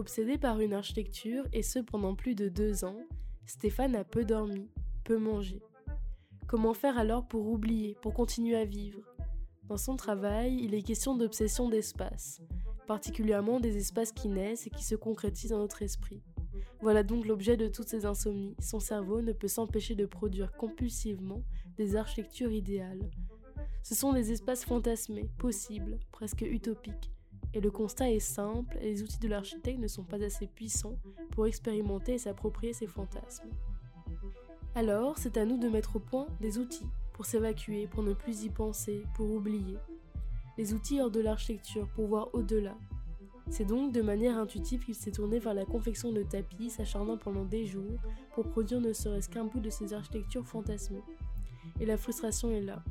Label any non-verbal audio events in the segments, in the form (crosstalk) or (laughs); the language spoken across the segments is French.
Obsédé par une architecture, et ce pendant plus de deux ans, Stéphane a peu dormi, peu mangé. Comment faire alors pour oublier, pour continuer à vivre? Dans son travail, il est question d'obsession d'espace, particulièrement des espaces qui naissent et qui se concrétisent dans notre esprit. Voilà donc l'objet de toutes ces insomnies. Son cerveau ne peut s'empêcher de produire compulsivement des architectures idéales. Ce sont des espaces fantasmés, possibles, presque utopiques. Et le constat est simple, les outils de l'architecte ne sont pas assez puissants pour expérimenter et s'approprier ces fantasmes. Alors, c'est à nous de mettre au point des outils pour s'évacuer, pour ne plus y penser, pour oublier. Les outils hors de l'architecture pour voir au-delà, c'est donc de manière intuitive qu'il s'est tourné vers la confection de tapis, s'acharnant pendant des jours pour produire ne serait-ce qu'un bout de ces architectures fantasmées. Et la frustration est là.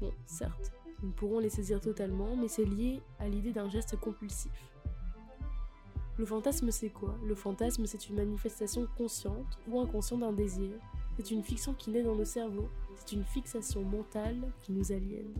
Bon, certes, nous pourrons les saisir totalement, mais c'est lié à l'idée d'un geste compulsif. Le fantasme, c'est quoi? Le fantasme, c'est une manifestation consciente ou inconsciente d'un désir. C'est une fiction qui naît dans nos cerveaux. C'est une fixation mentale qui nous aliène.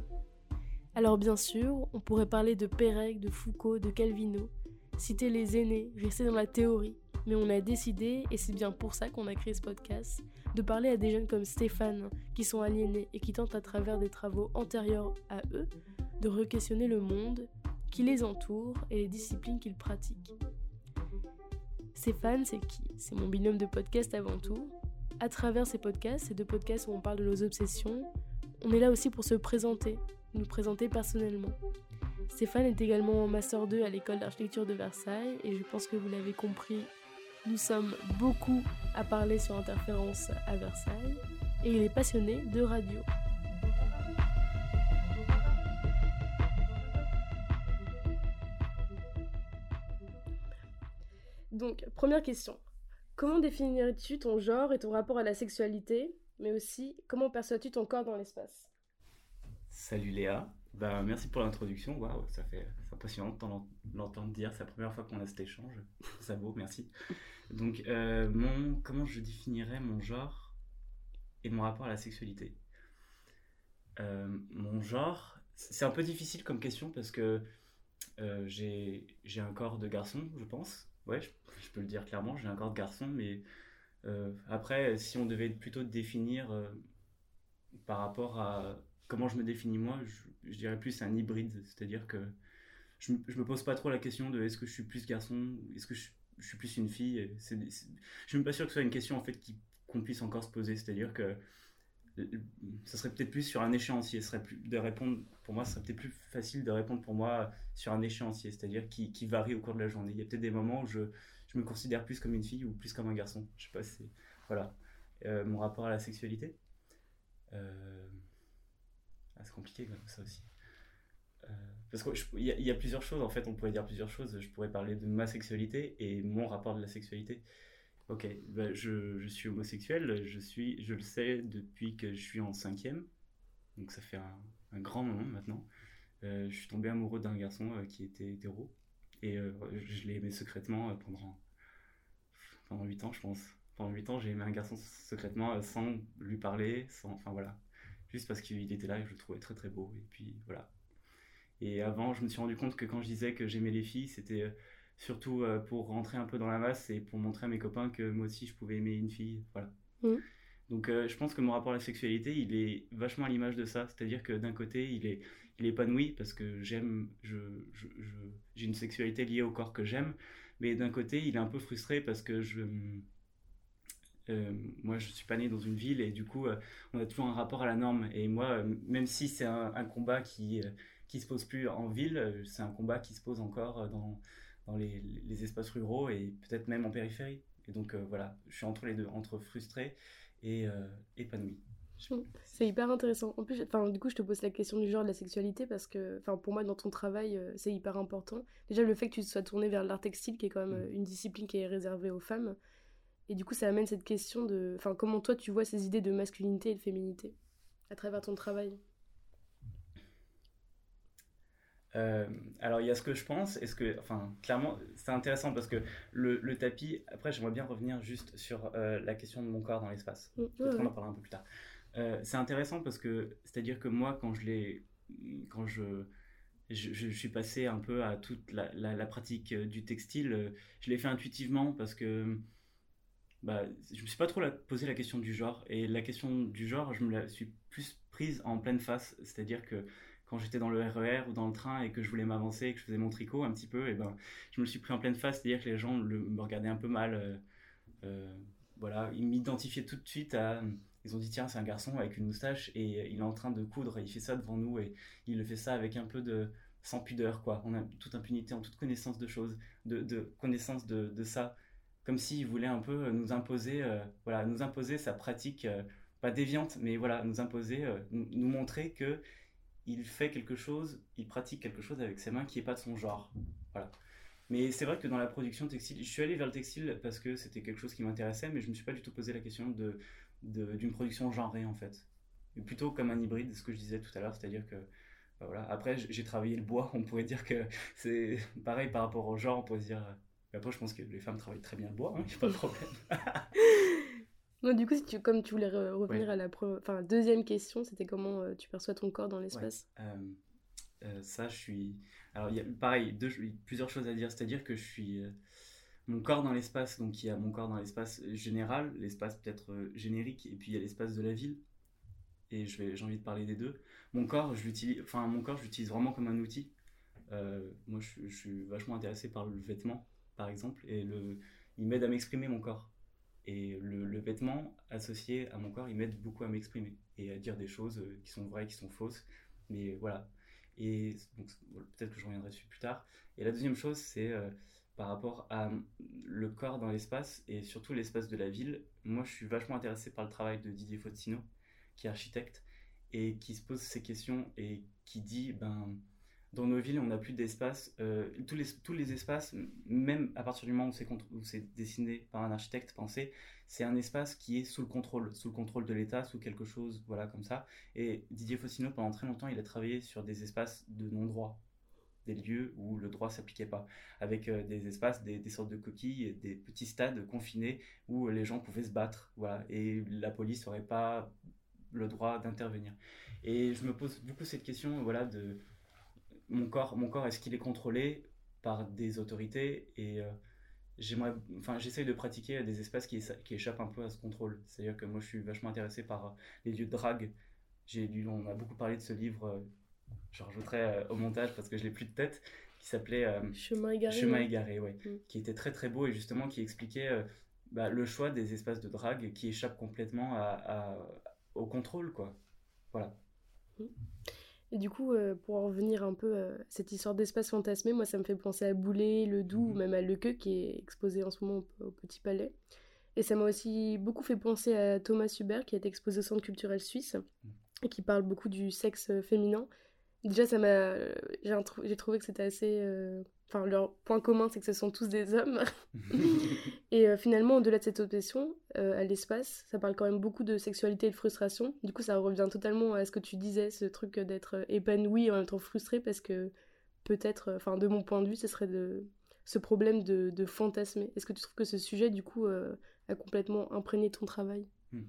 Alors bien sûr, on pourrait parler de Pérec, de Foucault, de Calvino, citer les aînés, rester dans la théorie, mais on a décidé, et c'est bien pour ça qu'on a créé ce podcast, de parler à des jeunes comme Stéphane, qui sont aliénés et qui tentent à travers des travaux antérieurs à eux, de re-questionner le monde qui les entoure et les disciplines qu'ils pratiquent. Stéphane, c'est qui? C'est mon binôme de podcast avant tout. À travers ces podcasts, ces deux podcasts où on parle de nos obsessions, on est là aussi pour se présenter, nous présenter personnellement. Stéphane est également en Master 2 à l'école d'architecture de Versailles et je pense que vous l'avez compris, nous sommes beaucoup à parler sur Interférence à Versailles et il est passionné de radio. Donc, première question. Comment définirais-tu ton genre et ton rapport à la sexualité, mais aussi comment perçois-tu ton corps dans l'espace? Salut Léa. Bah, merci pour l'introduction. Waouh, ça fait impressionnant de l'entendre dire. C'est la première fois qu'on a cet échange. Ça vaut, merci. Donc, euh, mon, comment je définirais mon genre et mon rapport à la sexualité? Euh, Mon genre, c'est un peu difficile comme question parce que euh, j'ai un corps de garçon, je pense. Ouais, je, je peux le dire clairement, j'ai un corps de garçon, mais après, si on devait plutôt définir par rapport à comment je me définis moi, je, dirais plus un hybride, c'est-à-dire que je, je me pose pas trop la question de est-ce que je suis plus garçon, est-ce que je, suis plus une fille. C'est, je suis même pas sûr que ce soit une question en fait qu'on puisse encore se poser, c'est-à-dire que ça serait peut-être plus sur un échéancier, serait plus de répondre pour moi, ce serait peut-être plus facile de répondre pour moi sur un échéancier, c'est-à-dire qui, varie au cours de la journée. Il y a peut-être des moments où je, je me considère plus comme une fille ou plus comme un garçon. Je sais pas, c'est voilà euh, mon rapport à la sexualité. Euh, ah, c'est compliqué comme ça aussi. Euh, parce qu'il y, a plusieurs choses, en fait, on pourrait dire plusieurs choses. Je pourrais parler de ma sexualité et mon rapport de la sexualité. Ok, bah, je, je, suis homosexuel, je, suis, je le sais depuis que je suis en cinquième, donc ça fait un, grand moment maintenant. Euh, je suis tombé amoureux d'un garçon euh, qui était hétéro et je l'ai aimé secrètement pendant, pendant 8 ans, je pense. Pendant 8 ans, j'ai aimé un garçon secrètement sans lui parler, sans, enfin voilà juste parce qu'il était là et je le trouvais très très beau. Et puis voilà. Et avant, je me suis rendu compte que quand je disais que j'aimais les filles, c'était euh, surtout euh, pour rentrer un peu dans la masse et pour montrer à mes copains que moi aussi je pouvais aimer une fille. Voilà. Mmh. Donc euh, je pense que mon rapport à la sexualité, il est vachement à l'image de ça. C'est-à-dire que d'un côté, il est, il est épanoui parce que j'aime, je, je, j'ai une sexualité liée au corps que j'aime. Mais d'un côté, il est un peu frustré parce que je euh, moi, je suis pas né dans une ville et du coup, euh, on a toujours un rapport à la norme. Et moi, euh, même si c'est un, un, combat qui qui se pose plus en ville, c'est un combat qui se pose encore dans dans les, les espaces ruraux et peut-être même en périphérie. Et donc voilà, je suis entre les deux, entre frustré et épanoui. C'est hyper intéressant. En plus, enfin, du coup, je te pose la question du genre de la sexualité parce que, enfin, pour moi, dans ton travail, c'est hyper important. Déjà, le fait que tu sois tourné vers l'art textile, qui est quand même mmh. une discipline qui est réservée aux femmes, et du coup, ça amène cette question de. Enfin, comment toi tu vois ces idées de masculinité et de féminité à travers ton travail? Euh, alors il y a ce que je pense, est-ce que, enfin, clairement, c'est intéressant parce que le, le tapis. Après, j'aimerais bien revenir juste sur euh, la question de mon corps dans l'espace. Mmh, Peut-être on en parlera un peu plus tard. Euh, c'est intéressant parce que, c'est-à-dire que moi, quand je l'ai, quand je je, suis passé un peu à toute la, pratique du textile. Je l'ai fait intuitivement parce que bah, je me suis pas trop posé la question du genre. Et la question du genre, je me la suis plus prise en pleine face. C'est-à-dire que quand j'étais dans le RER e ou dans le train et que je voulais m'avancer, que je faisais mon tricot un petit peu, et ben, je me suis pris en pleine face. C'est-à-dire que les gens me regardaient un peu mal. Euh, euh, voilà, ils m'identifiaient tout de suite à. Ils ont dit tiens c'est un garçon avec une moustache et il est en train de coudre, il fait ça devant nous et il fait ça avec un peu de sans pudeur quoi. On a toute impunité, en toute connaissance de choses, de, connaissance de ça comme s'il voulait un peu nous imposer, euh, voilà, nous imposer sa pratique, euh, pas déviante, mais voilà, nous imposer, euh, nous, montrer que il fait quelque chose, il pratique quelque chose avec ses mains qui n'est pas de son genre. Voilà. Mais c'est vrai que dans la production textile, je suis allé vers le textile parce que c'était quelque chose qui m'intéressait, mais je ne me suis pas du tout posé la question de, d'une production genrée en fait. Plutôt comme un hybride, ce que je disais tout à l'heure, c'est-à-dire que bah voilà. Après, j'ai travaillé le bois, (laughs) on pourrait dire que c'est pareil par rapport au genre, on pourrait dire après, je pense que les femmes travaillent très bien le bois, il hein, n'y a pas de problème. (laughs) non, du coup, si tu, comme tu voulais revenir à la enfin, deuxième question, c'était comment euh, tu perçois ton corps dans l'espace? euh, euh, Ça, je suis. Alors, il y a pareil, deux, plusieurs choses à dire. C'est-à-dire que je suis. mon corps dans l'espace, donc il y a mon corps dans l'espace général, l'espace peut-être générique, et puis il y a l'espace de la ville. Et j'ai envie de parler des deux. Mon corps, je l'utilise, enfin mon corps, je l'utilise vraiment comme un outil. moi, je, je, suis vachement intéressé par le vêtement par exemple, et le, il m'aide à m'exprimer mon corps. Et le, vêtement associé à mon corps, il m'aide beaucoup à m'exprimer et à dire des choses euh, qui sont vraies, qui sont fausses. Mais voilà. Et peut-être que je reviendrai dessus plus tard. Et la deuxième chose, c'est euh, par rapport à le corps dans l'espace et surtout l'espace de la ville. Moi, je suis vachement intéressé par le travail de Didier Fontino, qui est architecte et qui se pose ces questions et qui dit, ben, dans nos villes, on n'a plus d'espace. Euh, tous, les, espaces, même à partir du moment où c'est dessiné par un architecte pensé, c'est un espace qui est sous le contrôle, sous le contrôle de l'État, sous quelque chose, voilà, comme ça. Et Didier Fossino, pendant très longtemps, il a travaillé sur des espaces de non-droit, des lieux où le droit s'appliquait pas, avec euh, des espaces, des, des, sortes de coquilles, des petits stades confinés où les gens pouvaient se battre, voilà, et la police n'aurait pas le droit d'intervenir. Et je me pose beaucoup cette question, voilà, de mon corps, mon corps est-ce qu'il est contrôlé par des autorités et euh, j'aimerais, enfin, j'essaye de pratiquer des espaces qui, qui, échappent un peu à ce contrôle. C'est-à-dire que moi, je suis vachement intéressé par euh, les lieux de drague. J'ai lu, on a beaucoup parlé de ce livre, euh, je rajouterai au montage parce que je l'ai plus de tête, qui s'appelait Chemin égaré. Chemin égaré, ouais, mm. qui était très très beau et justement qui expliquait bah, le choix des espaces de drague qui échappent complètement à, au contrôle, quoi. Voilà. Mm. Et du coup, euh, pour en revenir un peu à cette histoire d'espace fantasmé, moi ça me fait penser à Boulet, Le Doux, ou mhm. même à Le Queue qui est exposé en ce moment au, Petit Palais. Et ça m'a aussi beaucoup fait penser à Thomas Hubert qui est exposé au Centre culturel suisse mhm. et qui parle beaucoup du sexe féminin. Déjà, ça m'a, j'ai trouvé que c'était assez euh, Enfin, leur point commun, c'est que ce sont tous des hommes. (laughs) (laughs) et euh, finalement, au-delà de cette obsession euh, à l'espace, ça parle quand même beaucoup de sexualité et de frustration. Du coup, ça revient totalement à ce que tu disais, ce truc d'être épanoui et en même temps frustré, parce que peut-être, enfin, de mon point de vue, ce serait de ce problème de, de fantasmer. Est-ce que tu trouves que ce sujet, du coup, euh, a complètement imprégné ton travail? Hmm.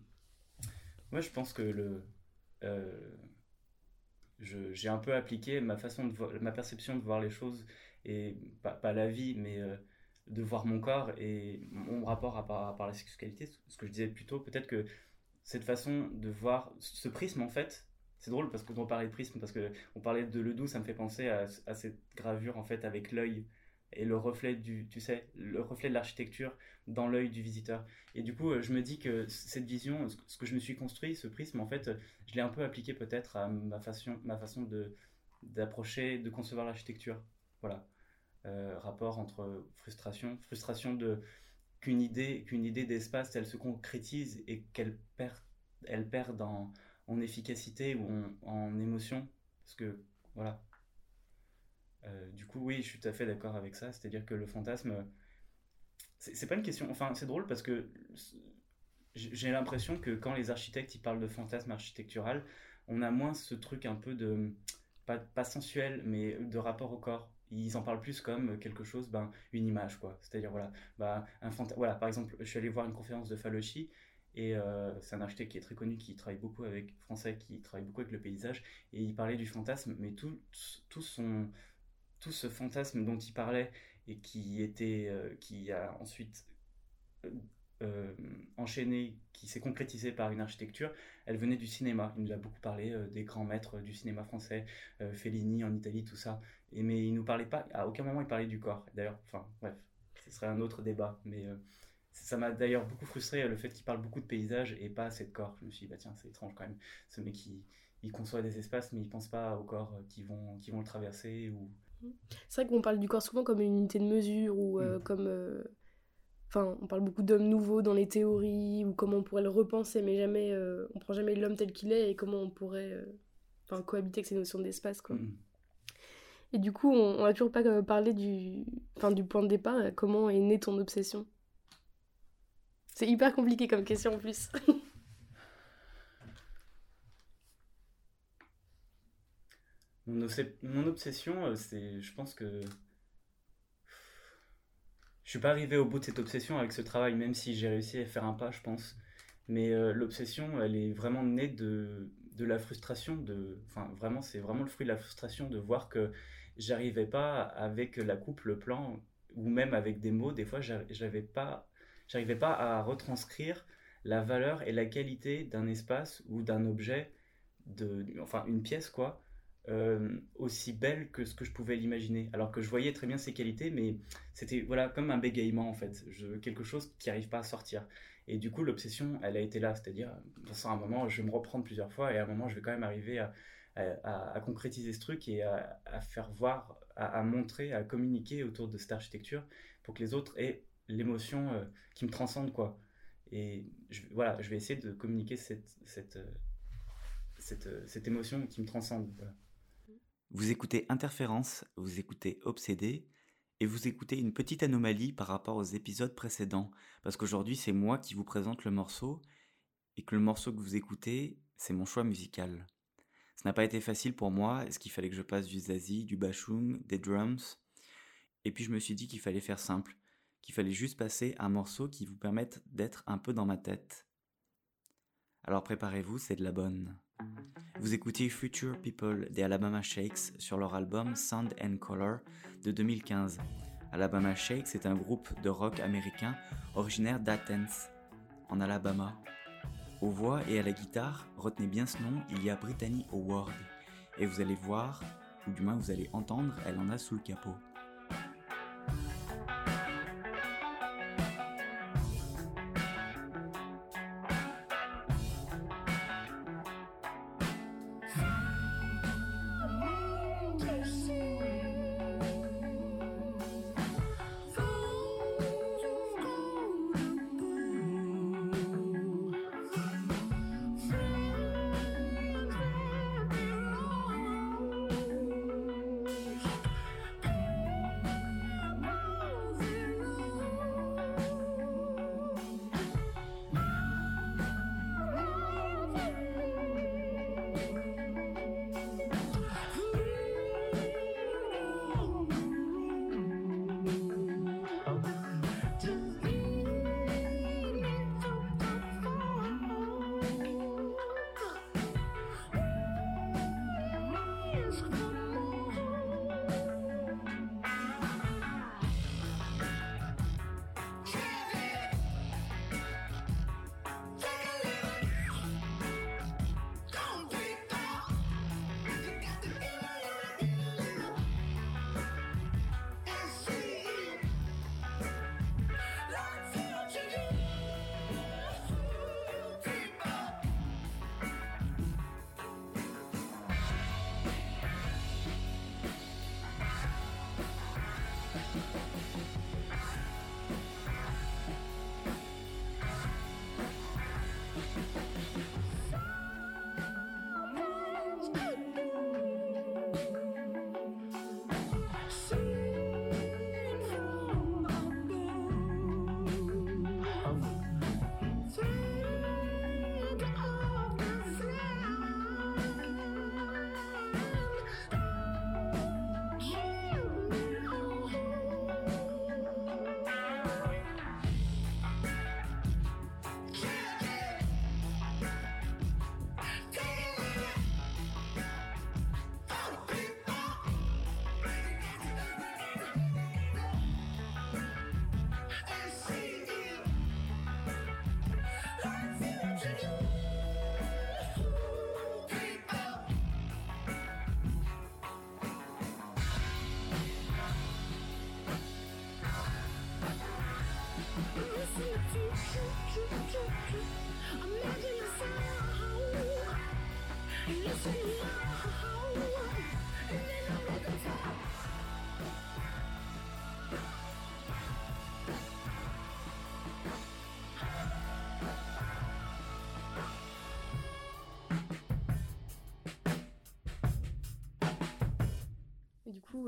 Moi, je pense que le j'ai un peu appliqué ma façon de ma perception de voir les choses et pas, la vie, mais euh, de voir mon corps et mon rapport à par, la sexualité, ce que je disais plus tôt, peut-être que cette façon de voir ce prisme en fait, c'est drôle parce qu'on parlait de prisme, parce qu'on parlait de Ledoux, ça me fait penser à, cette gravure en fait avec l'œil et le reflet du, tu sais, le reflet de l'architecture dans l'œil du visiteur. Et du coup, je me dis que cette vision, ce que je me suis construit, ce prisme, en fait, je l'ai un peu appliqué peut-être à ma façon, ma façon de d'approcher, de concevoir l'architecture. Voilà. Euh, rapport entre frustration, frustration de qu'une idée, qu'une idée d'espace, elle se concrétise et qu'elle perd, elle perd en, efficacité ou en, émotion. Parce que, voilà. Euh, du coup, oui, je suis tout à fait d'accord avec ça. C'est-à-dire que le fantasme, c'est pas une question. Enfin, c'est drôle parce que j'ai l'impression que quand les architectes ils parlent de fantasme architectural, on a moins ce truc un peu de pas, pas sensuel, mais de rapport au corps ils en parlent plus comme quelque chose, ben, une image, quoi. C'est-à-dire, voilà, ben, un voilà, par exemple, je suis allé voir une conférence de Falochi, Et c'est un architecte qui est très connu, qui travaille beaucoup avec français, qui travaille beaucoup avec le paysage. Et il parlait du fantasme, mais tout, tout, son, tout ce fantasme dont il parlait et qui, était, qui a ensuite euh, enchaînée qui s'est concrétisée par une architecture, elle venait du cinéma. Il nous a beaucoup parlé euh, des grands maîtres du cinéma français, euh, Fellini en Italie, tout ça. Et, mais il nous parlait pas, à aucun moment il parlait du corps. D'ailleurs, enfin bref, ce serait un autre débat. Mais ça m'a d'ailleurs beaucoup frustré le fait qu'il parle beaucoup de paysages et pas assez de corps. Je me suis dit, bah tiens, c'est étrange quand même. Ce mec, il, il conçoit des espaces, mais il pense pas aux corps qui vont, qui vont le traverser. Ou... C'est vrai qu'on parle du corps souvent comme une unité de mesure ou mm. comme Enfin, on parle beaucoup d'hommes nouveaux dans les théories, ou comment on pourrait le repenser, mais jamais, euh, on prend jamais l'homme tel qu'il est et comment on pourrait euh, cohabiter avec ces notions d'espace. Quoi. Mm. Et du coup, on n'a toujours pas euh, parlé du, enfin, du point de départ, comment est née ton obsession C'est hyper compliqué comme question en plus. (laughs) mon, obsession, c'est, je pense que je suis pas arrivé au bout de cette obsession avec ce travail, même si j'ai réussi à faire un pas, je pense. Mais euh, l'obsession, elle est vraiment née de, de la frustration. De, enfin, vraiment, c'est vraiment le fruit de la frustration de voir que j'arrivais pas avec la coupe, le plan, ou même avec des mots. Des fois, j'avais pas, j'arrivais pas à retranscrire la valeur et la qualité d'un espace ou d'un objet, de, enfin, une pièce, quoi, euh, aussi belle que ce que je pouvais l'imaginer. Alors que je voyais très bien ses qualités, mais c'était voilà comme un bégaiement en fait, quelque chose qui n'arrive pas à sortir. Et du coup, l'obsession, elle a été là, c'est-à-dire, à un moment, je vais me reprendre plusieurs fois, et à un moment, je vais quand même arriver à, concrétiser ce truc et à, faire voir, à, montrer, à communiquer autour de cette architecture pour que les autres aient l'émotion euh, qui me transcende, quoi. Et voilà, je vais essayer de communiquer cette, cette, euh, cette, cette émotion qui me transcende. Vous écoutez Interférence, vous écoutez Obsédé, et vous écoutez une petite anomalie par rapport aux épisodes précédents, parce qu'aujourd'hui c'est moi qui vous présente le morceau, et que le morceau que vous écoutez, c'est mon choix musical. Ce n'a pas été facile pour moi, est-ce qu'il fallait que je passe du zazie, du bashung, des drums, et puis je me suis dit qu'il fallait faire simple, qu'il fallait juste passer un morceau qui vous permette d'être un peu dans ma tête. Alors préparez-vous, c'est de la bonne. Vous écoutez Future People des Alabama Shakes sur leur album Sound and Color de 2015. Alabama Shakes est un groupe de rock américain originaire d'Athens, en Alabama. Aux voix et à la guitare, retenez bien ce nom, il y a Brittany Howard. Et vous allez voir, ou du moins vous allez entendre, elle en a sous le capot. Thank you.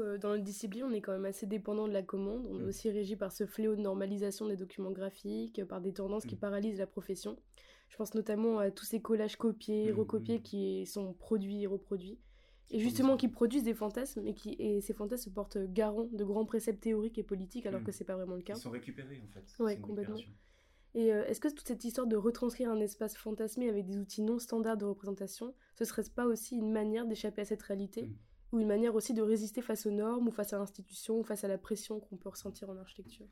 Euh, dans notre discipline, on est quand même assez dépendant de la commande. On est mm. aussi régi par ce fléau de normalisation des documents graphiques, par des tendances qui mm. paralysent la profession. Je pense notamment à tous ces collages copiés, mm, recopiés qui sont produits et reproduits. Et justement, qui produisent des fantasmes et, qui, et ces fantasmes se portent garant de grands préceptes théoriques et politiques, alors que c'est pas vraiment le cas. Ils sont récupérés en fait. Ouais, complètement. Et euh, est-ce que toute cette histoire de retranscrire un espace fantasmé avec des outils non standards de représentation, ce serait pas aussi une manière d'échapper à cette réalité ou une manière aussi de résister face aux normes ou face à l'institution ou face à la pression qu'on peut ressentir en architecture?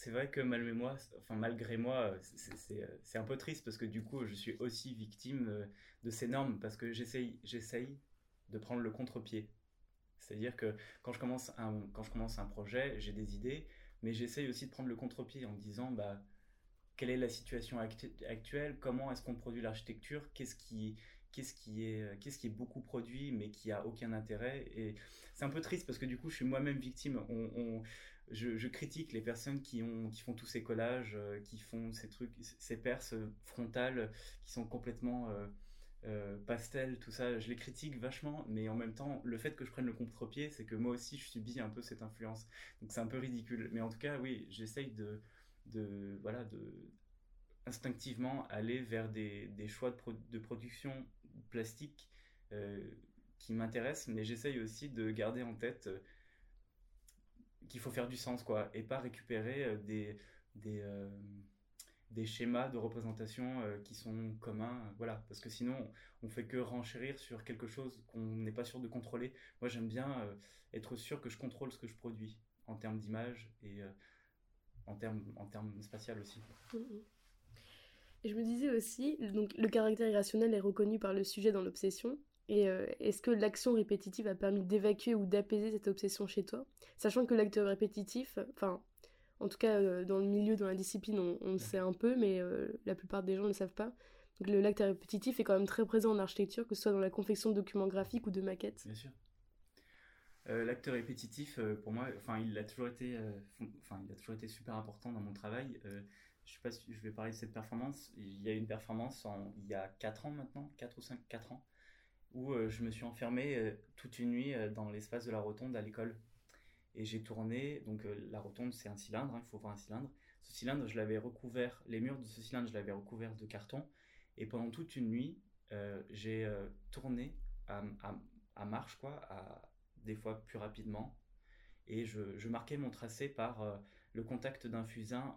C'est vrai que malgré moi, enfin malgré moi, c'est un peu triste parce que du coup, je suis aussi victime euh, de ces normes parce que j'essaye, de prendre le contre-pied. C'est-à-dire que quand je commence un, quand je commence un projet, j'ai des idées, mais j'essaye aussi de prendre le contre-pied en me disant, bah, quelle est la situation actuelle, comment est-ce qu'on produit l'architecture, qu'est-ce qui, qu'est-ce qui est euh, qui est beaucoup produit mais qui a aucun intérêt? Et c'est un peu triste parce que du coup je suis moi-même victime je, critique les personnes qui ont qui font tous ces collages euh, qui font ces trucs ces perces frontales qui sont complètement euh, pastel tout ça. Je les critique vachement mais en même temps le fait que je prenne le contre-pied c'est que moi aussi je subis un peu cette influence. Donc c'est un peu ridicule. Mais en tout cas oui j'essaye de voilà instinctivement aller vers des, choix de, production plastique euh, qui m'intéresse, mais j'essaye aussi de garder en tête euh, qu'il faut faire du sens, quoi, et pas récupérer euh, des, des, des schémas de représentation qui sont communs, voilà, parce que sinon on fait que renchérir sur quelque chose qu'on n'est pas sûr de contrôler. Moi j'aime bien être sûr que je contrôle ce que je produis en termes d'image et en termes en termes spatial aussi. Et je me disais aussi, donc le caractère irrationnel est reconnu par le sujet dans l'obsession. Et euh, est-ce que l'action répétitive a permis d'évacuer ou d'apaiser cette obsession chez toi? Sachant que l'acteur répétitif, enfin, en tout cas euh, dans le milieu, dans la discipline, on, le sait un peu, mais euh, la plupart des gens ne le savent pas. Donc le l'acteur répétitif est quand même très présent en architecture, que ce soit dans la confection de documents graphiques ou de maquettes. Bien sûr. l'acteur répétitif, pour moi, enfin, il a toujours été, enfin, il a toujours été super important dans mon travail je sais pas si je vais parler de cette performance. Il y a une performance il y a 4 ans maintenant, 4 ou 5, 4 ans, où euh, je me suis enfermé euh, toute une nuit euh, dans l'espace de la rotonde à l'école. Et j'ai tourné, donc la rotonde c'est un cylindre, hein, il faut voir un cylindre. Ce cylindre, je l'avais recouvert, les murs de ce cylindre, je l'avais recouvert de carton. Et pendant toute une nuit, j'ai tourné à, marche, quoi, des fois plus rapidement. Et je, marquais mon tracé par le contact d'un fusain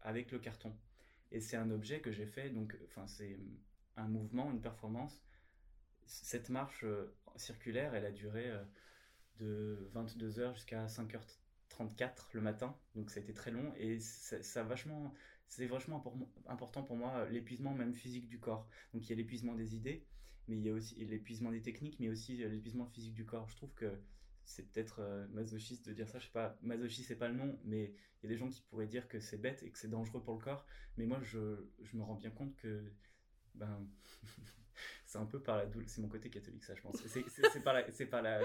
avec le carton. Et c'est un objet que j'ai fait, donc c'est un mouvement, une performance. Cette marche euh, circulaire, elle a duré euh, de 22h jusqu'à 5h34 le matin, donc ça a été très long et ça, vachement, c'est vachement important pour moi l'épuisement même physique du corps. Donc il y a l'épuisement des idées, mais il y a aussi l'épuisement des techniques, mais aussi euh, l'épuisement physique du corps. Je trouve que c'est peut-être masochiste de dire ça, je sais pas, masochiste c'est pas le nom, mais il y a des gens qui pourraient dire que c'est bête et que c'est dangereux pour le corps, mais moi je, je me rends bien compte que ben (laughs) c'est un peu par la douleur, c'est mon côté catholique ça je pense, c'est par, la, par, la,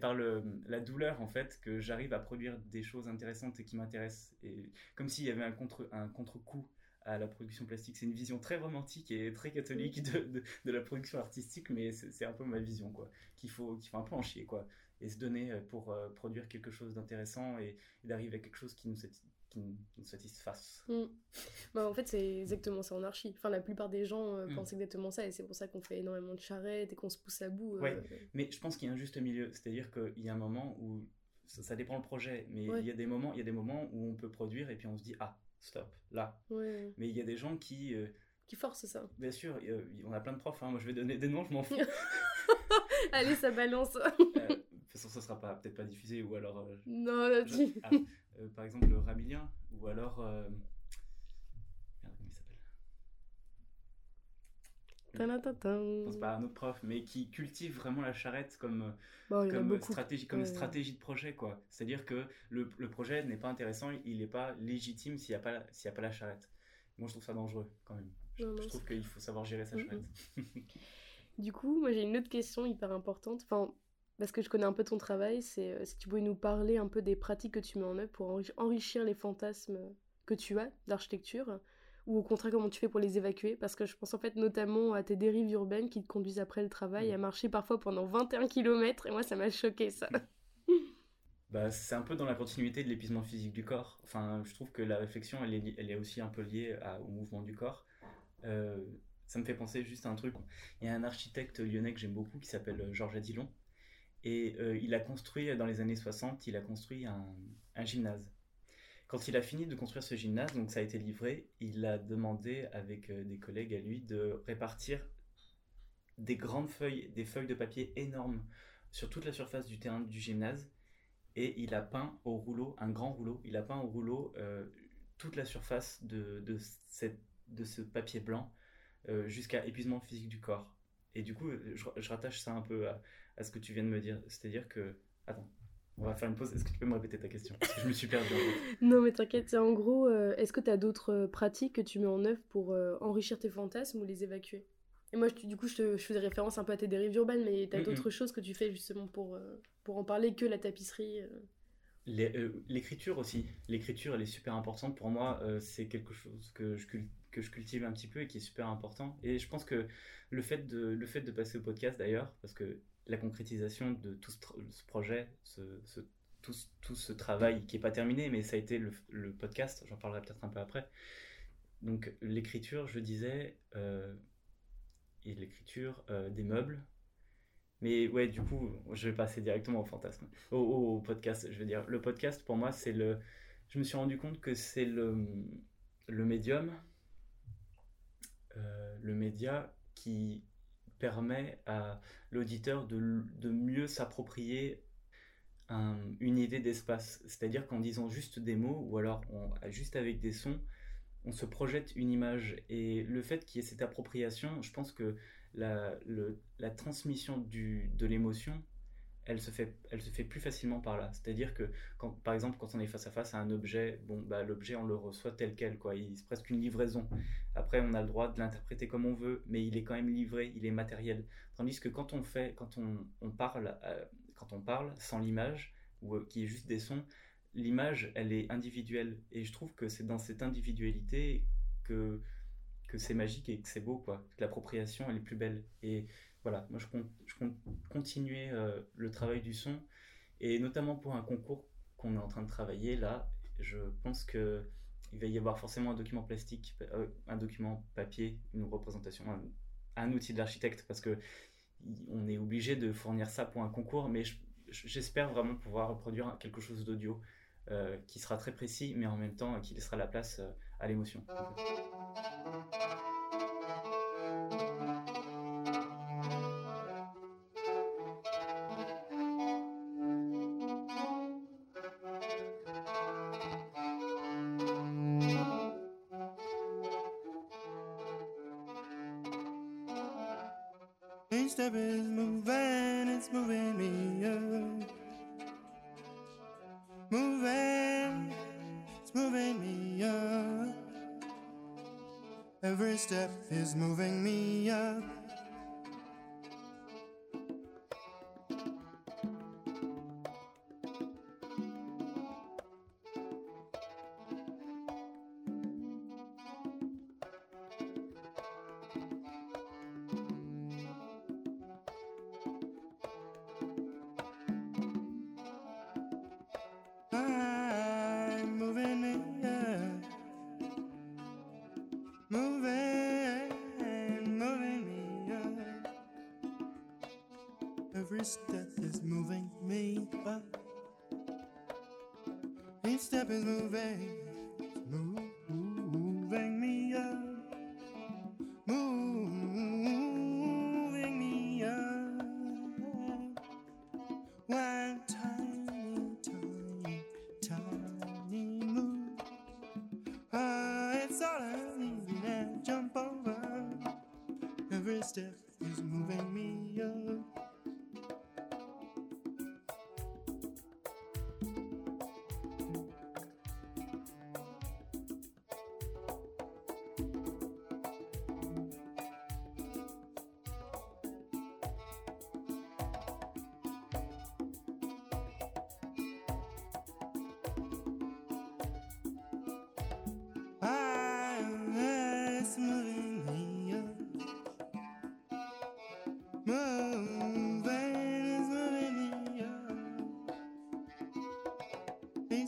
par le, la douleur en fait que j'arrive à produire des choses intéressantes et qui m'intéressent, et comme s'il y avait un contre un contre-coup à la production plastique. C'est une vision très romantique et très catholique de, de, la production artistique, mais c'est un peu ma vision, quoi. Qu'il faut, qu'il faut un peu en chier, quoi et se donner pour euh, produire quelque chose d'intéressant et, d'arriver à quelque chose qui nous, qui nous satisfasse. Mm. Bah, en fait, c'est exactement ça en archi. Enfin, la plupart des gens euh, mm. pensent exactement ça et c'est pour ça qu'on fait énormément de charrettes et qu'on se pousse à bout. Ouais, mais je pense qu'il y a un juste milieu. C'est-à-dire qu'il y a un moment où ça, dépend le projet, mais il, y a des moments, il y a des moments où on peut produire et puis on se dit Ah, stop, là. Mais il y a des gens qui. qui forcent ça. Bien sûr, on a plein de profs. Hein. Moi, je vais donner des noms, je m'en fous. (laughs) Allez, ça balance toute façon, ça sera pas peut-être pas diffusé ou alors. Euh, non, là, tu... Ah, euh, par exemple, le Rabilien ou alors. Euh, merde, comment il s'appelle? Je pense pas à un autre prof, mais qui cultive vraiment la charrette comme, Bon, stratégie, comme Ouais. stratégie de projet. quoi. C'est-à-dire que le, le projet n'est pas intéressant, il n'est pas légitime s'il n'y a, pas la- s'il y a pas la charrette. Moi, je trouve ça dangereux quand même. Je, Non, non, je trouve qu'il faut savoir gérer sa Mhm. charrette. (laughs) Du coup, moi j'ai une autre question hyper importante. Enfin, parce que je connais un peu ton travail, c'est euh, si tu pouvais nous parler un peu des pratiques que tu mets en œuvre pour enri- enrichir les fantasmes que tu as d'architecture, ou au contraire comment tu fais pour les évacuer? Parce que je pense en fait notamment à tes dérives urbaines qui te conduisent après le travail Mhm. à marcher parfois pendant 21 km, et moi ça m'a choqué ça. (laughs) Bah, c'est un peu dans la continuité de l'épuisement physique du corps. Enfin, je trouve que la réflexion, elle est, elle est aussi un peu liée à- au mouvement du corps. Euh, ça me fait penser juste à un truc. Il y a un architecte lyonnais que j'aime beaucoup qui s'appelle euh, Georges Adilon. Et euh, il a construit, dans les années 60, il a construit un, gymnase. Quand il a fini de construire ce gymnase, donc ça a été livré, il a demandé avec euh, des collègues à lui de répartir des grandes feuilles, des feuilles de papier énormes sur toute la surface du terrain du gymnase et il a peint au rouleau, un grand rouleau, il a peint au rouleau euh, toute la surface de, ce papier blanc jusqu'à épuisement physique du corps. Et du coup, je, je rattache ça un peu à, à ce que tu viens de me dire, c'est-à-dire que... Attends, on va faire une pause, est-ce que tu peux me répéter ta question? Parce que je me suis perdu en fait. (laughs) non mais t'inquiète, c'est en gros, euh, est-ce que tu as d'autres euh, pratiques que tu mets en œuvre pour euh, enrichir tes fantasmes ou les évacuer? Et moi, je- du coup, je, te, je faisais référence un peu à tes dérives urbaines, mais tu as d'autres choses que tu fais justement pour, euh, pour en parler que la tapisserie L'écriture aussi. L'écriture, elle est super importante. Pour moi. c'est quelque chose que je, que je cultive un petit peu et qui est super important. Et je pense que le fait de, le fait de passer au podcast d'ailleurs, parce que la concrétisation de tout ce, projet, ce, tout, tout ce travail qui n'est pas terminé, mais ça a été le, le podcast, j'en parlerai peut-être un peu après. Donc l'écriture, je disais, euh, et l'écriture euh, des meubles, mais ouais, du coup, je vais passer directement au fantasme, au, au- au podcast. Je veux dire, le podcast, pour moi, c'est le. Je me suis rendu compte que c'est le, le médium, euh, le média qui permet à l'auditeur de, de mieux s'approprier un- une idée d'espace. C'est-à-dire qu'en disant juste des mots, ou alors on- juste avec des sons, on se projette une image. Et le fait qu'il y ait cette appropriation, je pense que la, la transmission de l'émotion, elle se, fait, elle se fait plus facilement par là. C'est-à-dire que, quand, par exemple, quand on est face à face à un objet, bon, bah, l'objet, on le reçoit tel quel, quoi. Il- C'est presque une livraison. Après, on a le droit de l'interpréter comme on veut, mais il est quand même livré, il est matériel. Tandis que quand on fait, quand on, parle, euh, quand on parle sans l'image, ou euh, qui est juste des sons, l'image, elle est individuelle. Et je trouve que c'est dans cette individualité que, que c'est magique et que c'est beau, quoi. Que l'appropriation, elle est plus belle. Et voilà, moi, je compte, continuer euh, le travail du son. Et notamment pour un concours qu'on est en train de travailler, là, je pense que il va y avoir forcément un document plastique, euh, un document papier, une représentation, un, outil de l'architecte, parce que on est obligé de fournir ça pour un concours, mais je- je- j'espère vraiment pouvoir reproduire quelque chose d'audio euh, qui sera très précis, mais en même temps qui laissera la place à l'émotion. fait. Every step is moving me up.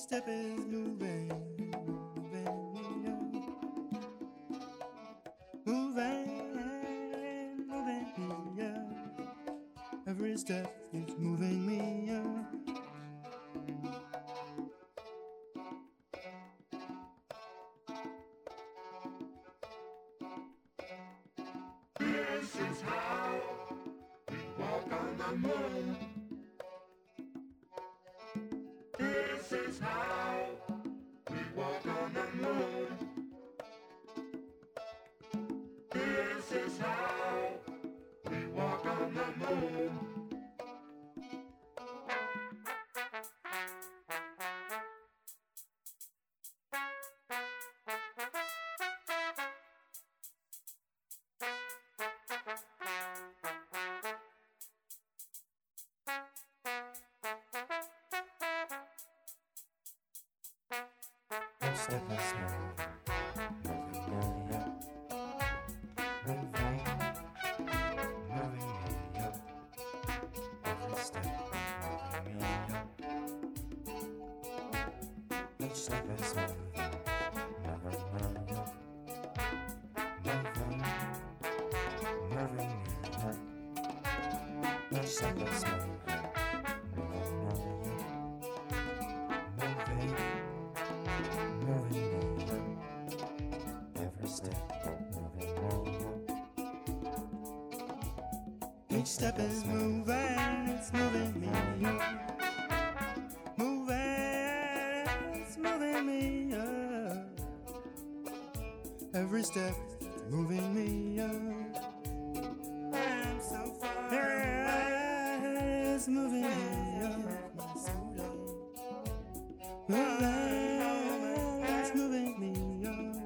stepping, moving, moving, yeah. moving, moving, yeah. every step. Step is moving, me. Moving, moving me up. Every step moving me step is step step moving me up. I'm so far away. It's moving me up. So it's moving me up.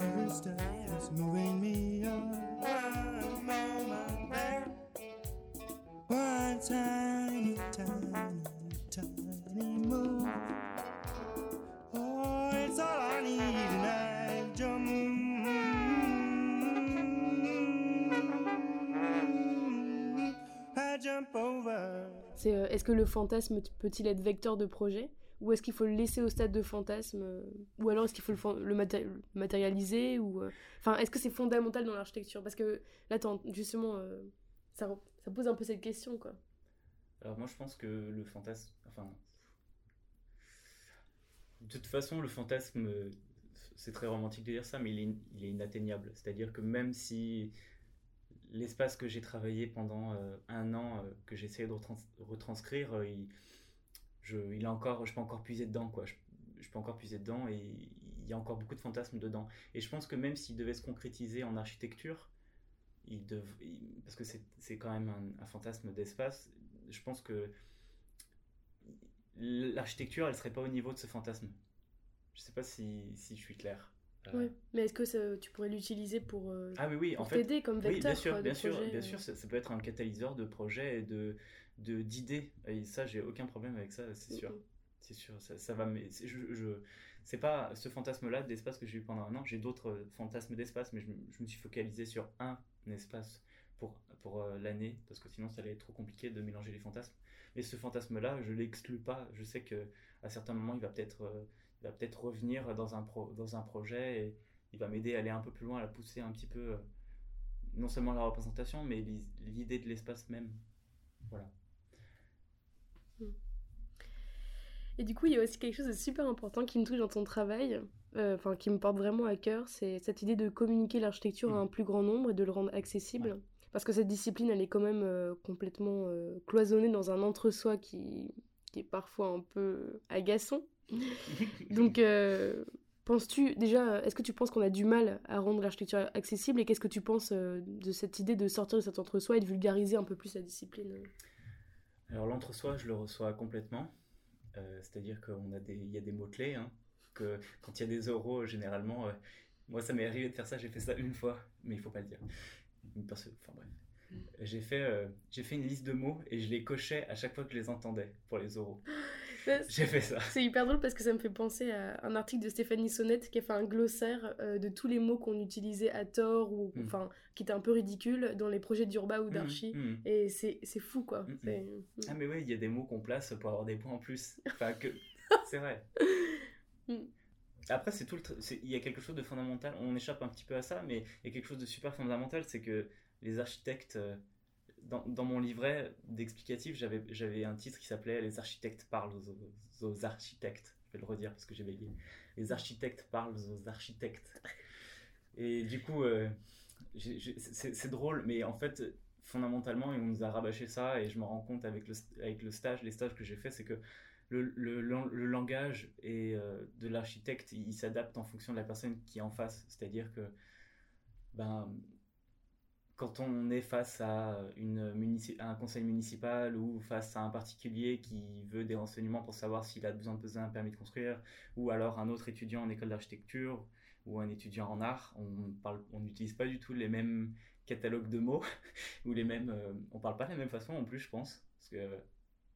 Every step is moving me up. One tiny, C'est euh, est-ce que le fantasme peut-il être vecteur de projet? Ou est-ce qu'il faut le laisser au stade de fantasme euh, ou alors est-ce qu'il faut le, matérialiser ou euh, enfin est-ce que c'est fondamental dans l'architecture? Parce que là justement ça, ça pose un peu cette question quoi. Alors moi je pense que le fantasme, enfin, de toute façon le fantasme, c'est très romantique de dire ça, mais il est, il est inatteignable. C'est-à-dire que même si l'espace que j'ai travaillé pendant euh, un an, euh, que j'ai essayé de retrans- retranscrire, euh, il, je, a encore, je peux encore puiser dedans, quoi. Je, peux encore puiser dedans et il y a encore beaucoup de fantasmes dedans. Et je pense que même s'il devait se concrétiser en architecture, parce que c'est quand même un, fantasme d'espace, je pense que l'architecture, elle serait pas au niveau de ce fantasme. Je sais pas si je suis clair. Euh, Ouais. Mais est-ce que ça- tu pourrais l'utiliser pour, euh, Ah oui, oui, en pour fait, t'aider comme oui, vecteur bien sûr, quoi, bien sûr, projet, bien euh. sûr, ça, ça peut être un catalyseur de projet et de de- d'idées. Et ça, j'ai aucun problème avec ça, c'est sûr. Mhm. C'est sûr, ça, ça va. Mais c'est- je, je- c'est pas ce fantasme-là d'espace que j'ai eu pendant un an. J'ai d'autres euh, fantasmes d'espace, mais je, me- je me suis focalisé sur un espace pour, pour euh, l'année, parce que sinon ça allait être trop compliqué de mélanger les fantasmes. Mais ce fantasme-là, je l'exclus pas. Je sais que à certains moments, il va peut-être euh, il va peut-être revenir dans un, pro, dans un projet et il va m'aider à aller un peu plus loin, à la pousser un petit peu, euh, non seulement la représentation, mais l'i- l'idée de l'espace même. Voilà. Et du coup, il y a aussi quelque chose de super important qui me touche dans ton travail, euh, enfin qui me porte vraiment à cœur, c'est cette idée de communiquer l'architecture à Mhm. un plus grand nombre et de le rendre accessible. Parce que cette discipline, elle est quand même euh, complètement euh, cloisonnée dans un entre-soi qui, qui est parfois un peu agaçant. (laughs) Donc, euh, Penses-tu déjà, est-ce que tu penses qu'on a du mal à rendre l'architecture accessible et qu'est-ce que tu penses euh, de cette idée de sortir de cet entre-soi et de vulgariser un peu plus la discipline? Alors l'entre-soi, je le reçois complètement. Euh, C'est-à-dire qu'il a des, il y a des mots-clés. Hein, que quand il y a des euros, généralement, euh, moi ça m'est arrivé de faire ça, j'ai fait ça une fois, mais il faut pas le dire. Enfin bref. Mm. J'ai fait, euh, j'ai fait une liste de mots et je les cochais à chaque fois que je les entendais pour les euros. (gasps) J'ai fait ça. C'est hyper drôle parce que ça me fait penser à un article de Stéphanie Sonnette qui a fait un glossaire euh, de tous les mots qu'on utilisait à tort ou Mm. enfin qui étaient un peu ridicules dans les projets d'Urba ou d'Archi. Mm, mm. Et c'est fou quoi. Mm, mm. Ah mais ouais, il y a des mots qu'on place pour avoir des points en plus. Enfin que (laughs) c'est vrai. Mm. Après c'est tout le il y a quelque chose de fondamental, on échappe un petit peu à ça mais il y a quelque chose de super fondamental, c'est que les architectes euh, dans, mon livret d'explicatif, j'avais un titre qui s'appelait les architectes parlent aux, architectes. Je vais le redire parce que j'ai bégayé. Les architectes parlent aux architectes. Et du coup euh, c'est drôle mais en fait fondamentalement, on nous a rabâché ça et je me rends compte avec le, stage, les stages que j'ai fait, c'est que le, langage euh, de l'architecte, il s'adapte en fonction de la personne qui est en face. C'est-à-dire que ben, quand on est face à, un conseil municipal ou face à un particulier qui veut des renseignements pour savoir s'il a besoin de poser un permis de construire, ou alors un autre étudiant en école d'architecture ou un étudiant en art, on n'utilise pas du tout les mêmes catalogues de mots (laughs) ou les mêmes. euh, on parle pas de la même façon en plus, je pense, parce que euh,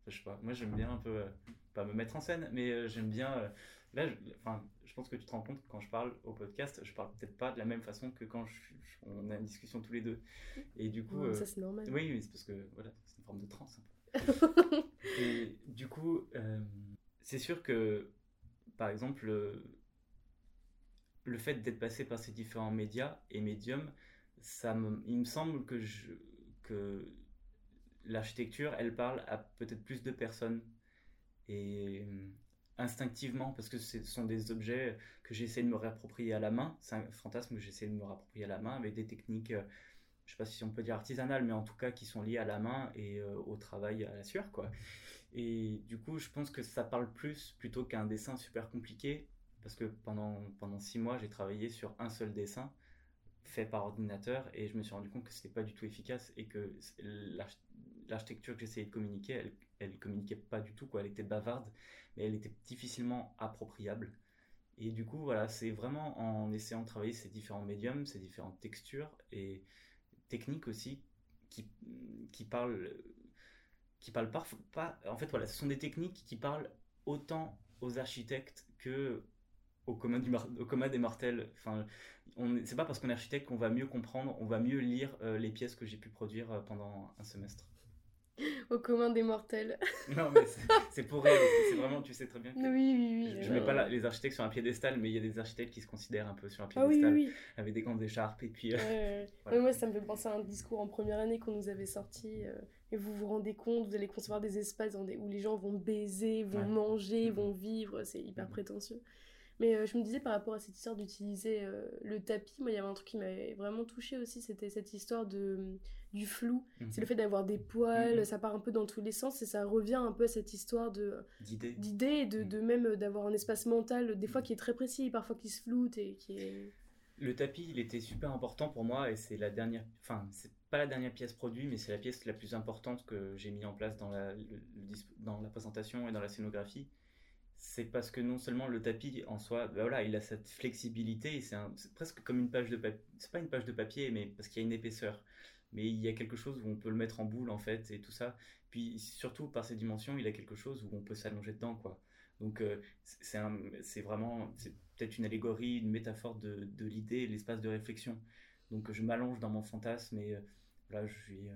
je sais pas. Moi, j'aime bien un peu euh, pas me mettre en scène, mais euh, j'aime bien. Euh, là, je, enfin, je pense que tu te rends compte que quand je parle au podcast, je parle peut-être pas de la même façon que quand je, je- on a une discussion tous les deux. Et du coup, Ouais, euh, Ça c'est normal. oui, oui, c'est parce que voilà, c'est une forme de transe. (laughs) Et du coup, euh, c'est sûr que, par exemple, le, le fait d'être passé par ces différents médias et médiums, ça me, il me semble que, je, que l'architecture, elle parle à peut-être plus de personnes. Et euh, instinctivement, parce que ce sont des objets que j'essaie de me réapproprier à la main, c'est un fantasme que j'essaie de me réapproprier à la main avec des techniques, euh, je sais pas si on peut dire artisanales, mais en tout cas qui sont liées à la main et euh, au travail à la sueur, quoi. Et du coup, je pense que ça parle plus plutôt qu'un dessin super compliqué, parce que pendant, pendant six mois, j'ai travaillé sur un seul dessin fait par ordinateur et je me suis rendu compte que c'était pas du tout efficace et que l'arch- l'architecture que j'essayais de communiquer, elle, elle communiquait pas du tout, quoi. Elle était bavarde, mais elle était difficilement appropriable. Et du coup, voilà, c'est vraiment en essayant de travailler ces différents médiums, ces différentes textures et techniques aussi qui, qui parlent qui parlent pas en fait voilà ce sont des techniques qui parlent autant aux architectes que au commun, des mortels enfin c'est pas parce qu'on est architecte qu'on va mieux comprendre on va mieux lire euh, les pièces que j'ai pu produire euh, pendant un semestre Au commun des mortels. (laughs) non mais c'est- pour rire c'est vraiment tu sais très bien que oui, oui, oui. je mets euh, pas la- les architectes sur un piédestal mais il y a des architectes qui se considèrent un peu sur un Ah oui, piédestal oui, oui. avec des grandes écharpes et puis euh, ouais. (laughs) Voilà. Moi, ça me fait penser à un discours en première année qu'on nous avait sorti. euh, et vous vous rendez compte, vous allez concevoir des espaces où les gens vont baiser, vont Ouais. manger, Mhm. vont vivre. C'est hyper Mhm. prétentieux. Mais euh, je me disais par rapport à cette histoire d'utiliser euh, le tapis, moi, il y avait un truc qui m'avait vraiment touché aussi. C'était cette histoire de, du flou. Mhm. C'est le fait d'avoir des poils, Mhm. ça part un peu dans tous les sens. Et ça revient un peu à cette histoire de d'idées de, Mhm. de même d'avoir un espace mental, des fois qui est très précis, parfois qui se floute et qui est. Le tapis, il était super important pour moi et c'est la dernière, enfin, c'est pas la dernière pièce produite, mais c'est la pièce la plus importante que j'ai mis en place dans la, le- le dis- dans la présentation et dans la scénographie. C'est parce que non seulement le tapis en soi, ben voilà, il a cette flexibilité, c'est presque comme une page de papier, c'est pas une page de papier, mais parce qu'il y a une épaisseur. Mais il y a quelque chose où on peut le mettre en boule en fait et tout ça. Puis surtout par ses dimensions, il a quelque chose où on peut s'allonger dedans quoi. Donc euh, c'est vraiment, c'est peut-être une allégorie, une métaphore de, l'idée, l'espace de réflexion. Donc je m'allonge dans mon fantasme et euh, là je suis. euh,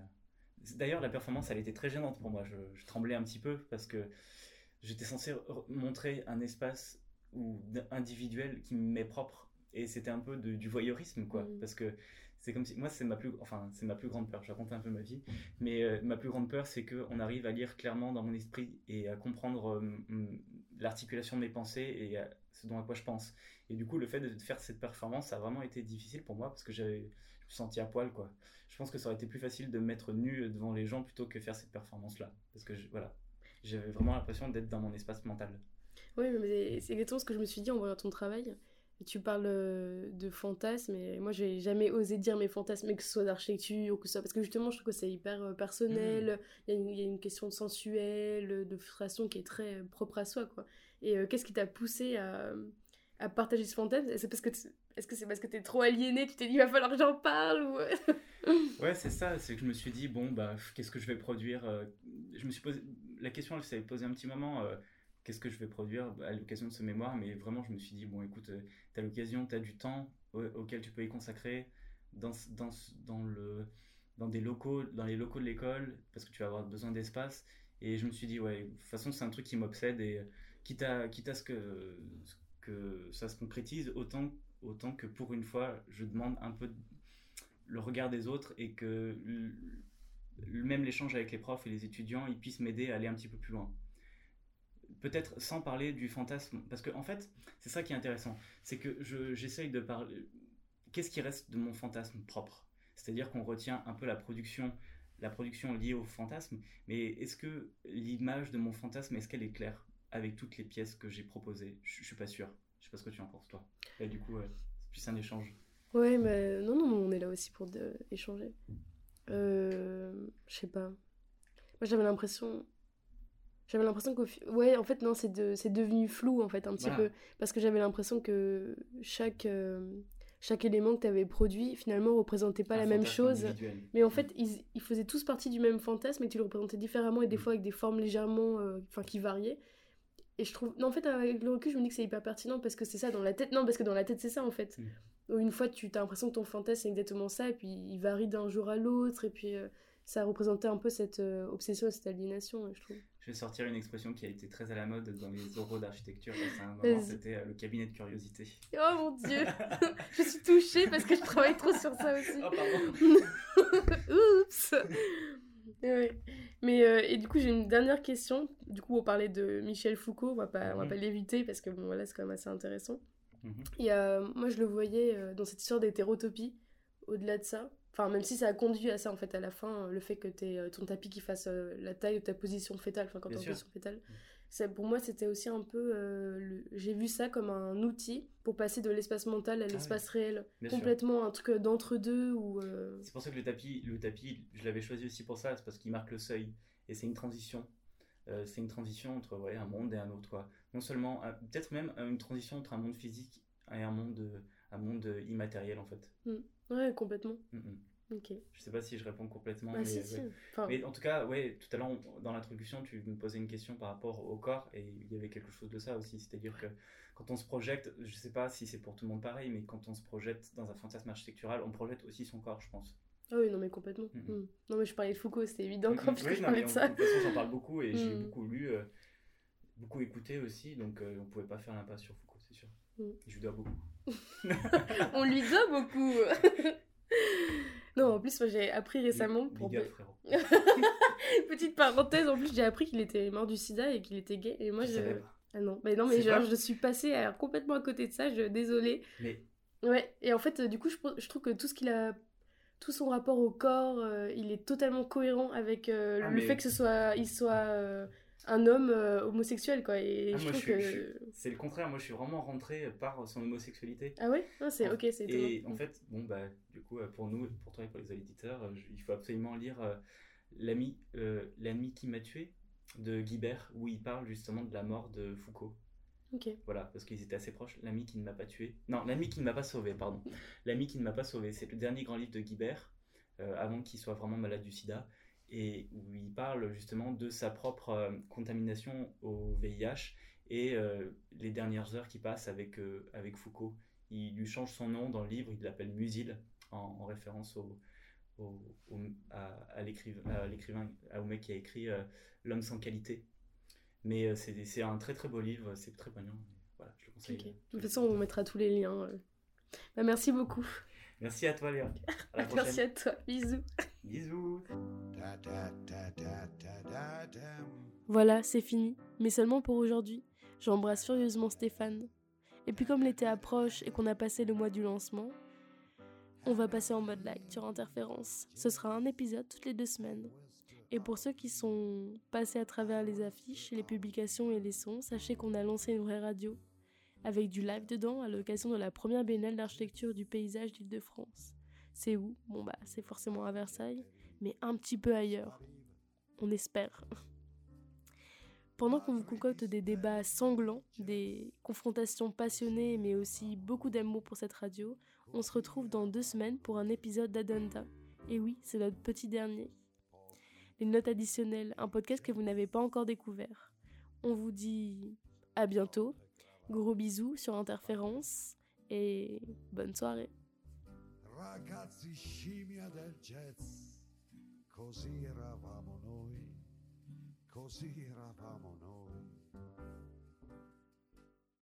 D'ailleurs la performance elle était très gênante pour moi. Je tremblais un petit peu parce que j'étais censé re- montrer un espace ou d- individuel qui m'est propre. Et c'était un peu de- du voyeurisme quoi. Mhm. parce que c'est comme si moi c'est ma plus enfin c'est ma plus grande peur. Je raconte un peu ma vie. Mais euh, ma plus grande peur c'est que on arrive à lire clairement dans mon esprit et à comprendre euh, l'articulation de mes pensées et à ce dont à quoi je pense. Et du coup le fait de faire cette performance ça a vraiment été difficile pour moi parce que j'avais je me sentais à poil quoi. Je pense que ça aurait été plus facile de me mettre nu devant les gens plutôt que faire cette performance là parce que je- voilà j'avais vraiment l'impression d'être dans mon espace mental Oui, mais c'est- exactement ce que je me suis dit en voyant ton travail. tu parles euh, de fantasmes, et moi j'ai jamais osé dire mes fantasmes, que ce soit d'architecture ou que ce soit. Parce que justement, je trouve que c'est hyper euh, personnel, il y, a une- il y a une question de sensuel, de frustration qui est très euh, propre à soi, quoi. Et euh, qu'est-ce qui t'a poussé à, à partager ce fantasme? Est-ce parce que est-ce que c'est parce que t'es trop aliéné, tu t'es dit il va falloir que j'en parle ou... Ouais, (laughs) c'est ça, c'est que je me suis dit, bon, bah, qu'est-ce que je vais produire Je me suis posé, la question, elle s'est posée un petit moment, euh, qu'est-ce que je vais produire à l'occasion de ce mémoire, mais vraiment, je me suis dit, bon, écoute, euh, t'as l'occasion, t'as du temps au- auquel tu peux y consacrer dans, dans, dans, le, dans des locaux, dans les locaux de l'école, parce que tu vas avoir besoin d'espace, et je me suis dit, ouais, de toute façon, c'est un truc qui m'obsède, et euh, quitte à, quitte à ce que, ce que ça se concrétise, autant, autant que pour une fois, je demande un peu le regard des autres et que même l'échange avec les profs et les étudiants, ils puissent m'aider à aller un petit peu plus loin. Peut-être sans parler du fantasme, parce que en fait, c'est ça qui est intéressant, c'est que je- j'essaye de parler. Qu'est-ce qui reste de mon fantasme propre? C'est-à-dire qu'on retient un peu la production, la production liée au fantasme, mais est-ce que l'image de mon fantasme, est-ce qu'elle est claire avec toutes les pièces que j'ai proposées? Je, je suis pas sûr. Je sais pas ce que tu en penses toi. Et du coup, c'est plus un échange. Ouais, mais non, non, on est là aussi pour de- échanger. Euh, je sais pas. Moi, j'avais l'impression. J'avais l'impression qu'au Ouais, en fait, non, c'est de... c'est devenu flou, en fait, un petit Voilà. peu. Parce que j'avais l'impression que chaque, euh, chaque élément que tu avais produit, finalement, représentait pas Un la même chose. Mais en fait, ils, ils faisaient tous partie du même fantasme et tu le représentais différemment et des Mm. fois avec des formes légèrement. euh, Enfin, qui variaient. Et je trouve. Non, en fait, avec le recul, je me dis que c'est hyper pertinent parce que c'est ça dans la tête. Non, parce que dans la tête, c'est ça en fait. Mm. Une fois, tu as l'impression que ton fantasme, c'est exactement ça et puis il varie d'un jour à l'autre et puis euh, ça représentait un peu cette euh, obsession et cette aliénation, je trouve. Je vais sortir une expression qui a été très à la mode dans les oraux d'architecture. C'était euh, le cabinet de curiosité. Oh mon dieu (laughs) Je suis touchée parce que je travaille trop sur ça aussi. Oh, pardon. (laughs) Oups Ouais. Mais euh, et du coup j'ai une dernière question. Du coup on parlait de Michel Foucault, on va pas, on va Mhm. pas l'éviter parce que bon voilà c'est quand même assez intéressant. Et euh, moi je le voyais euh, dans cette histoire d'hétérotopie, au-delà de ça. Enfin même si ça a conduit à ça en fait à la fin, euh, le fait que t'aies euh, ton tapis qui fasse la taille de ta position fétale, enfin quand t'es en sûr. position fétale. Ça, pour moi c'était aussi un peu, euh, le- j'ai vu ça comme un outil pour passer de l'espace mental à Ah oui. l'espace réel. Bien sûr. Complètement un truc d'entre-deux ou... euh, C'est pour ça que le tapis, le tapis, je l'avais choisi aussi pour ça, c'est parce qu'il marque le seuil. Et c'est une transition. Euh, c'est une transition entre ouais, un monde et un autre. Quoi. Non seulement, euh, peut-être même euh, une transition entre un monde physique et un monde, euh, un monde immatériel en fait. Ouais, complètement. Mm, mm. Ok. Je sais pas si je réponds complètement. Bah, mais, si, ouais. si. Enfin, Mais en tout cas, ouais, tout à l'heure, dans l'introduction, tu me posais une question par rapport au corps, et il y avait quelque chose de ça aussi. C'est-à-dire que quand on se projette, je sais pas si c'est pour tout le monde pareil, mais quand on se projette dans un fantasme architectural, on projette aussi son corps, je pense. Ah oui, non, mais complètement. Mhm. Mm. Non, mais je parlais de Foucault, c'était évident Mm, quand mm, oui, je non, parlais mais de ça. De toute façon, j'en parle beaucoup, et j'ai Mm. beaucoup lu, euh, beaucoup écouté aussi, donc euh, on pouvait pas faire l'impasse sur Foucault, c'est sûr. Mm. Je lui dois beaucoup. (laughs) On lui doit beaucoup. (laughs) non, en plus, moi j'ai appris récemment pour. Up, frérot. (laughs) Petite parenthèse, en plus, j'ai appris qu'il était mort du sida et qu'il était gay. Et moi, Je. Ah non, mais non, mais genre, pas- je suis passée complètement à côté de ça, je désolée. Mais Ouais, et en fait, euh, du coup, je, je trouve que tout ce qu'il a. Tout son rapport au corps, euh, il est totalement cohérent avec euh, Ah, le mais- fait que ce soit, il soit euh, un homme euh, homosexuel, quoi. Et Ah, je trouve que. suis- c'est le contraire, moi je suis vraiment rentré par son homosexualité. Ah ouais? Ah, c'est En- ok, c'est étonnant. Et en fait, bon, bah, du coup, euh, pour nous, pour toi et pour les auditeurs, euh, je- il faut absolument lire euh, L'ami euh, L'ami qui m'a tué de Guibert, où il parle justement de la mort de Foucault. Ok. Voilà, parce qu'ils étaient assez proches. L'ami qui ne m'a pas tué. Non, l'ami qui ne m'a pas sauvé, pardon. L'ami qui ne m'a pas sauvé. C'est le dernier grand livre de Guibert, avant qu'il soit vraiment malade du sida, et où il parle justement de sa propre euh, contamination au VIH et euh, les dernières heures qu'il passe avec, euh, avec Foucault. Il lui change son nom dans le livre, il l'appelle Musil, en, en référence à, l'écrivain, au mec qui a écrit L'homme sans qualité. Mais c'est un très très beau livre, c'est très poignant. Voilà, je le conseille. De toute façon, on mettra tous les liens. Bah, merci beaucoup. Merci à toi Léa. À la prochaine. (laughs) Merci à toi. Bisous. Bisous. Voilà, c'est fini. Mais seulement pour aujourd'hui. J'embrasse furieusement Stéphane. Et puis comme l'été approche et qu'on a passé le mois du lancement, on va passer en mode live sur Interférence. Ce sera un épisode toutes les deux semaines. Et pour ceux qui sont passés à travers les affiches, les publications et les sons, sachez qu'on a lancé une vraie radio. Avec du live dedans à l'occasion de la première biennale d'architecture du paysage d'Île-de-France. C'est où? Bon bah c'est forcément à Versailles, mais un petit peu ailleurs. On espère. (laughs) Pendant qu'on vous concocte des débats sanglants, des confrontations passionnées, mais aussi beaucoup d'amour pour cette radio, on se retrouve dans deux semaines pour un épisode d'Adonta. Et oui, c'est notre petit dernier. Les notes additionnelles, un podcast que vous n'avez pas encore découvert. On vous dit à bientôt, gros bisous sur Interférence et bonne soirée. Ragazzi scimmia del jazz, così eravamo noi, così eravamo noi.